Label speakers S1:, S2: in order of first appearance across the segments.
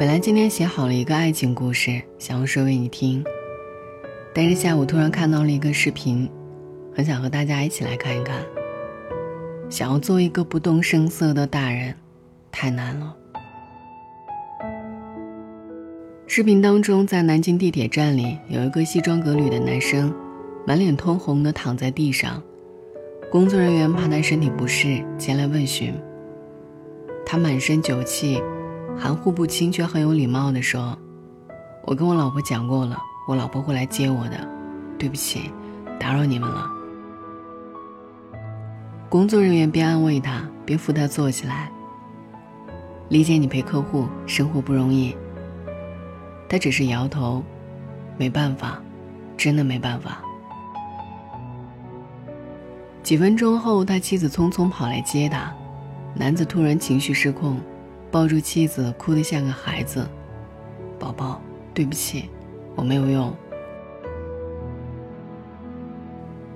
S1: 本来今天写好了一个爱情故事，想要说给你听，但是下午突然看到了一个视频，很想和大家一起来看一看。想要做一个不动声色的大人，太难了。视频当中，在南京地铁站里，有一个西装革履的男生，满脸通红的躺在地上，工作人员怕他身体不适，前来问询。他满身酒气。含糊不清却很有礼貌地说：“我跟我老婆讲过了，我老婆会来接我的。对不起，打扰你们了。”工作人员边安慰他，边扶他坐起来。理解你陪客户生活不容易。他只是摇头，没办法，真的没办法。几分钟后，他妻子匆匆跑来接他，男子突然情绪失控。抱住妻子，哭得像个孩子。宝宝，对不起，我没有用。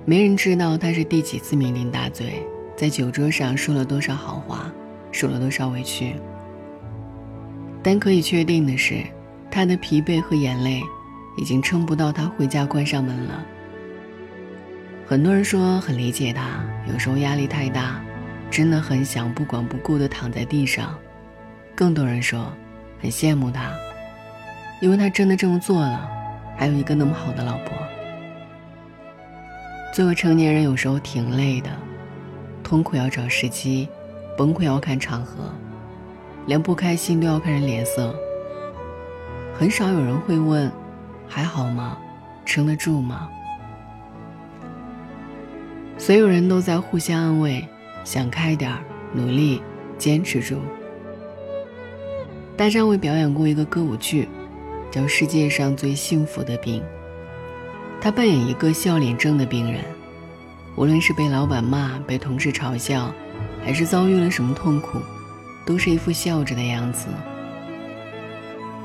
S1: 没人知道他是第几次酩酊大醉，在酒桌上说了多少好话，受了多少委屈。但可以确定的是，他的疲惫和眼泪，已经撑不到他回家关上门了。很多人说很理解他，有时候压力太大，真的很想不管不顾地躺在地上。更多人说，很羡慕他，因为他真的这么做了，还有一个那么好的老婆。作为成年人，有时候挺累的，痛苦要找时机，崩溃要看场合，连不开心都要看人脸色。很少有人会问，还好吗？撑得住吗？所有人都在互相安慰，想开点儿，努力，坚持住。大张伟表演过一个歌舞剧，叫《世界上最幸福的病》。他扮演一个笑脸症的病人，无论是被老板骂、被同事嘲笑，还是遭遇了什么痛苦，都是一副笑着的样子。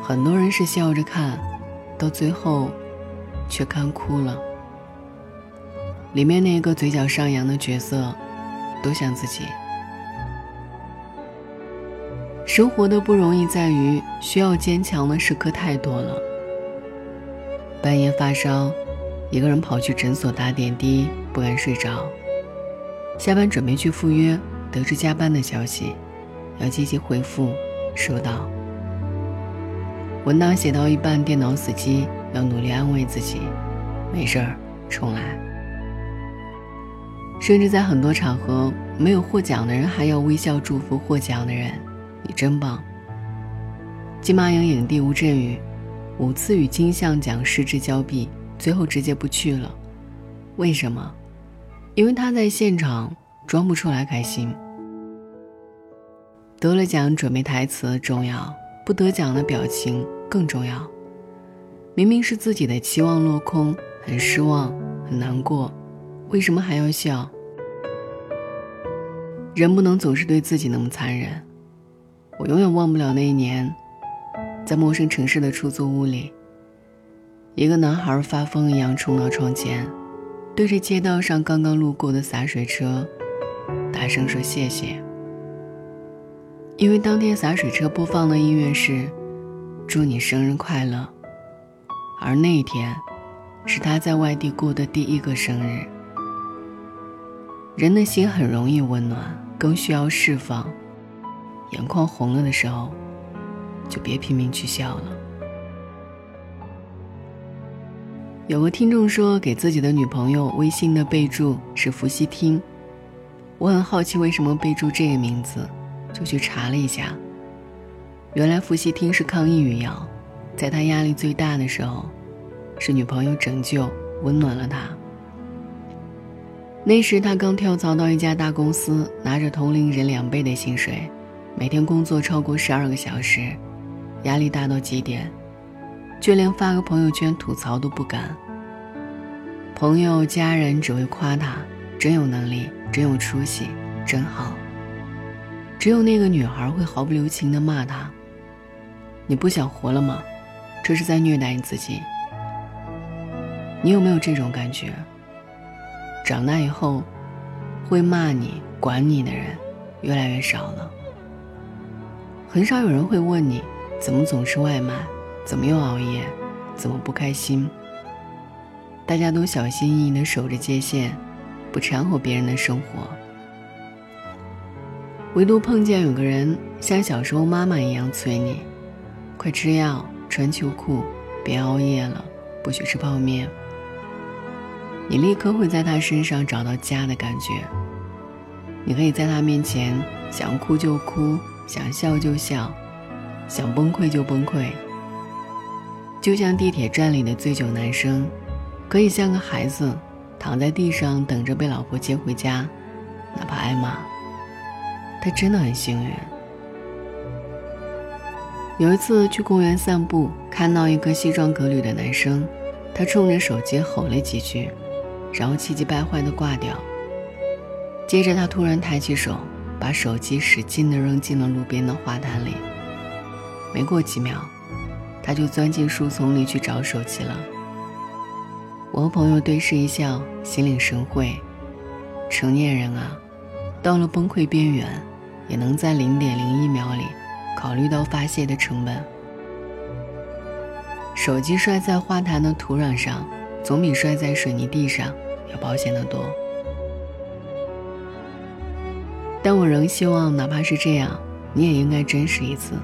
S1: 很多人是笑着看，到最后，却看哭了。里面那个嘴角上扬的角色，都像自己。生活的不容易在于需要坚强的时刻太多了。半夜发烧，一个人跑去诊所打点滴，不敢睡着。下班准备去赴约，得知加班的消息，要积极回复，收到。文档写到一半，电脑死机，要努力安慰自己，没事儿，重来。甚至在很多场合，没有获奖的人还要微笑祝福获奖的人。你真棒！金马影影帝吴镇宇五次与金像奖失之交臂，最后直接不去了。为什么？因为他在现场装不出来开心。得了奖准备台词重要，不得奖的表情更重要。明明是自己的期望落空，很失望，很难过，为什么还要笑？人不能总是对自己那么残忍。我永远忘不了那一年，在陌生城市的出租屋里，一个男孩发疯一样冲到窗前，对着街道上刚刚路过的洒水车，大声说谢谢。因为当天洒水车播放的音乐是“祝你生日快乐”，而那一天，是他在外地过的第一个生日。人的心很容易温暖，更需要释放。眼眶红了的时候，就别拼命去笑了。有个听众说，给自己的女朋友微信的备注是“伏羲听”，我很好奇为什么备注这个名字，就去查了一下。原来“伏羲听”是抗抑郁药，在他压力最大的时候，是女朋友拯救、温暖了他。那时他刚跳槽到一家大公司，拿着同龄人两倍的薪水。每天工作超过十二个小时，压力大到极点，就连发个朋友圈吐槽都不敢。朋友家人只会夸他真有能力，真有出息，真好。只有那个女孩会毫不留情地骂他：“你不想活了吗？这是在虐待你自己。”你有没有这种感觉？长大以后，会骂你、管你的人越来越少了。很少有人会问你怎么总是外卖？怎么又熬夜？怎么不开心？大家都小心翼翼地守着界限，不掺和别人的生活。唯独碰见有个人像小时候妈妈一样催你：“快吃药，穿秋裤，别熬夜了，不许吃泡面。”你立刻会在他身上找到家的感觉。你可以在他面前想哭就哭，想笑就笑，想崩溃就崩溃。就像地铁站里的醉酒男生，可以像个孩子，躺在地上等着被老婆接回家，哪怕挨骂。他真的很幸运。有一次去公园散步，看到一个西装革履的男生，他冲着手机吼了几句。然后气急败坏地挂掉。接着，他突然抬起手，把手机使劲地扔进了路边的花坛里。没过几秒，他就钻进树丛里去找手机了。我和朋友对视一笑，心领神会。成年人啊，到了崩溃边缘，也能在零点零一秒里考虑到发泄的成本。手机摔在花坛的土壤上。总比摔在水泥地上要保险得多，但我仍希望，哪怕是这样，你也应该真实一次，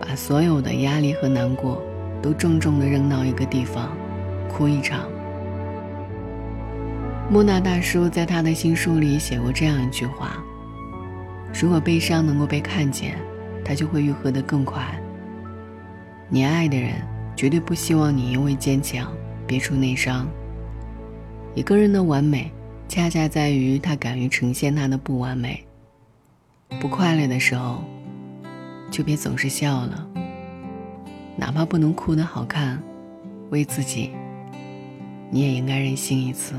S1: 把所有的压力和难过都重重的扔到一个地方，哭一场。莫那大叔在他的新书里写过这样一句话：“如果悲伤能够被看见，它就会愈合得更快。你爱的人绝对不希望你因为坚强。”别出内伤。一个人的完美，恰恰在于他敢于呈现他的不完美。不快乐的时候，就别总是笑了。哪怕不能哭得好看，为自己，你也应该任性一次。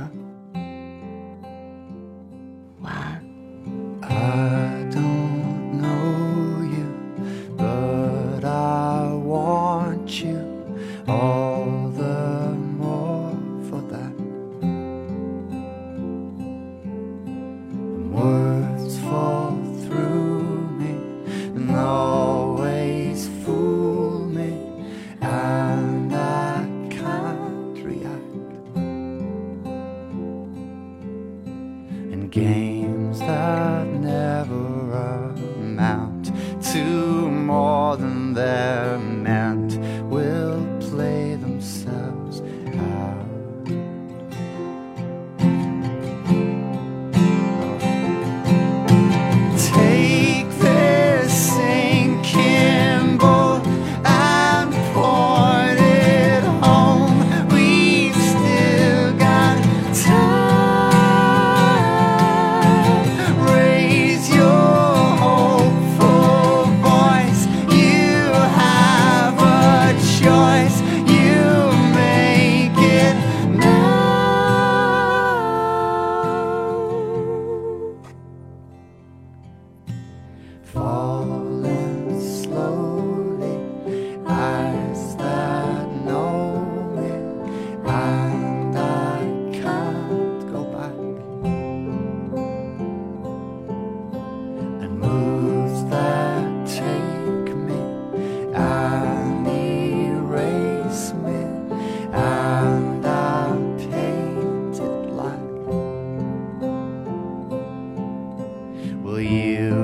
S1: and I can't react and gain. Will you?